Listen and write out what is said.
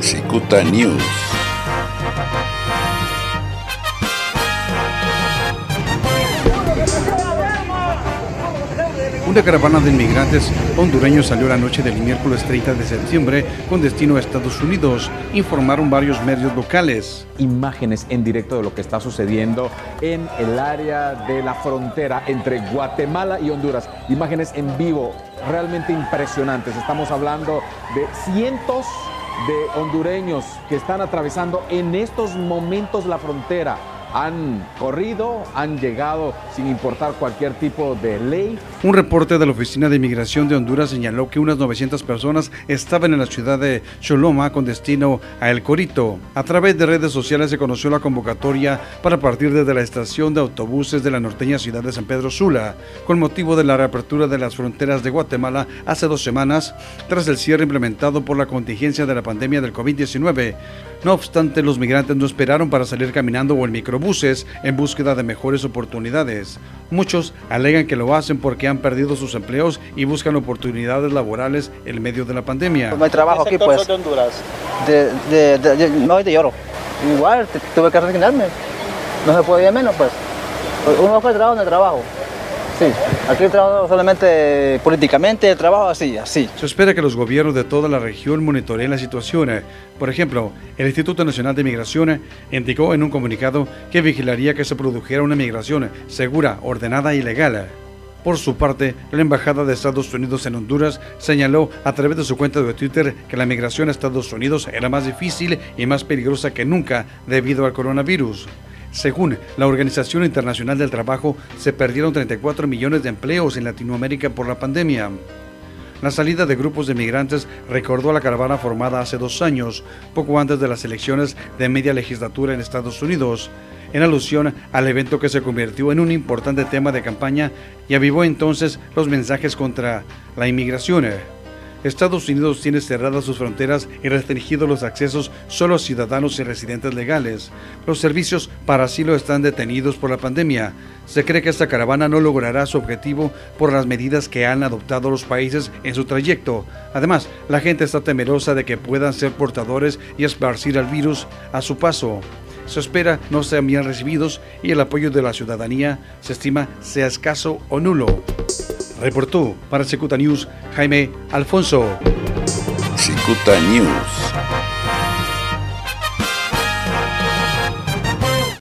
Cicuta News. Una caravana de inmigrantes hondureños salió la noche del miércoles 30 de septiembre con destino a Estados Unidos, informaron varios medios locales. Imágenes en directo de lo que está sucediendo en el área de la frontera entre Guatemala y Honduras. Imágenes en vivo realmente impresionantes. Estamos hablando de cientos de hondureños que están atravesando en estos momentos la frontera han corrido, han llegado sin importar cualquier tipo de ley. Un reporte de la Oficina de Inmigración de Honduras señaló que unas 900 personas estaban en la ciudad de Choloma con destino a El Corito. A través de redes sociales se conoció la convocatoria para partir desde la estación de autobuses de la norteña ciudad de San Pedro Sula, con motivo de la reapertura de las fronteras de Guatemala hace dos semanas, tras el cierre implementado por la contingencia de la pandemia del COVID-19. No obstante, los migrantes no esperaron para salir caminando o en microbuses en búsqueda de mejores oportunidades. Muchos alegan que lo hacen porque han perdido sus empleos y buscan oportunidades laborales en medio de la pandemia. No hay trabajo aquí, pues. de Honduras? De, de, de, de- no, de lloro. Igual, tuve que resignarme. No se podía menos, pues. Uno fue trabajo en el trabajo. Sí, aquí el trabajo solamente políticamente, trabajo así, así. Se espera que los gobiernos de toda la región monitoreen la situación. Por ejemplo, el Instituto Nacional de Migración indicó en un comunicado que vigilaría que se produjera una migración segura, ordenada y legal. Por su parte, la Embajada de Estados Unidos en Honduras señaló a través de su cuenta de Twitter que la migración a Estados Unidos era más difícil y más peligrosa que nunca debido al coronavirus. Según la Organización Internacional del Trabajo, se perdieron 34 millones de empleos en Latinoamérica por la pandemia. La salida de grupos de migrantes recordó a la caravana formada hace dos años, poco antes de las elecciones de media legislatura en Estados Unidos, en alusión al evento que se convirtió en un importante tema de campaña y avivó entonces los mensajes contra la inmigración. Estados Unidos tiene cerradas sus fronteras y restringido los accesos solo a ciudadanos y residentes legales. Los servicios para asilo están detenidos por la pandemia. Se cree que esta caravana no logrará su objetivo por las medidas que han adoptado los países en su trayecto. Además, la gente está temerosa de que puedan ser portadores y esparcir el virus a su paso. Se espera no sean bien recibidos y el apoyo de la ciudadanía se estima sea escaso o nulo. Reportó para Secuta News Jaime Alfonso. Cicuta News.